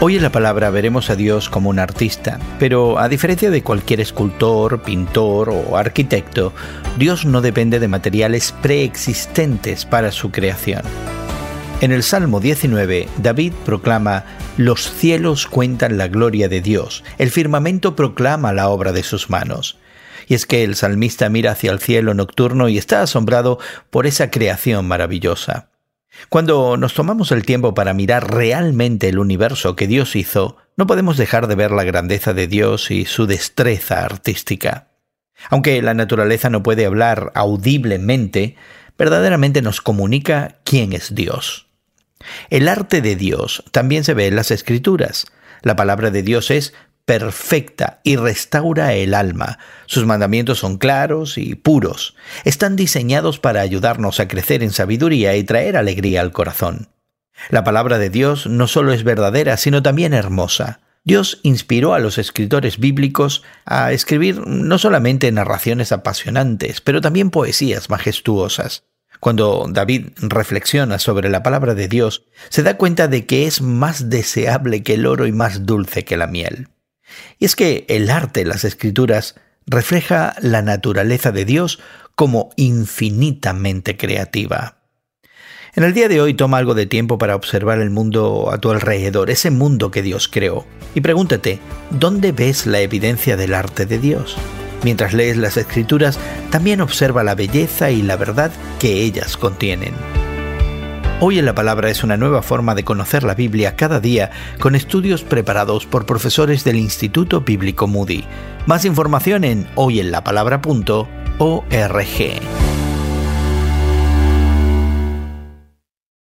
Hoy en la palabra veremos a Dios como un artista, pero a diferencia de cualquier escultor, pintor o arquitecto, Dios no depende de materiales preexistentes para su creación. En el Salmo 19, David proclama, Los cielos cuentan la gloria de Dios, el firmamento proclama la obra de sus manos. Y es que el salmista mira hacia el cielo nocturno y está asombrado por esa creación maravillosa. Cuando nos tomamos el tiempo para mirar realmente el universo que Dios hizo, no podemos dejar de ver la grandeza de Dios y su destreza artística. Aunque la naturaleza no puede hablar audiblemente, verdaderamente nos comunica quién es Dios. El arte de Dios también se ve en las escrituras. La palabra de Dios es perfecta y restaura el alma. Sus mandamientos son claros y puros. Están diseñados para ayudarnos a crecer en sabiduría y traer alegría al corazón. La palabra de Dios no solo es verdadera, sino también hermosa. Dios inspiró a los escritores bíblicos a escribir no solamente narraciones apasionantes, pero también poesías majestuosas. Cuando David reflexiona sobre la palabra de Dios, se da cuenta de que es más deseable que el oro y más dulce que la miel. Y es que el arte, las escrituras, refleja la naturaleza de Dios como infinitamente creativa. En el día de hoy toma algo de tiempo para observar el mundo a tu alrededor, ese mundo que Dios creó, y pregúntate, ¿dónde ves la evidencia del arte de Dios? Mientras lees las escrituras, también observa la belleza y la verdad que ellas contienen. Hoy en la Palabra es una nueva forma de conocer la Biblia cada día con estudios preparados por profesores del Instituto Bíblico Moody. Más información en hoyenlapalabra.org.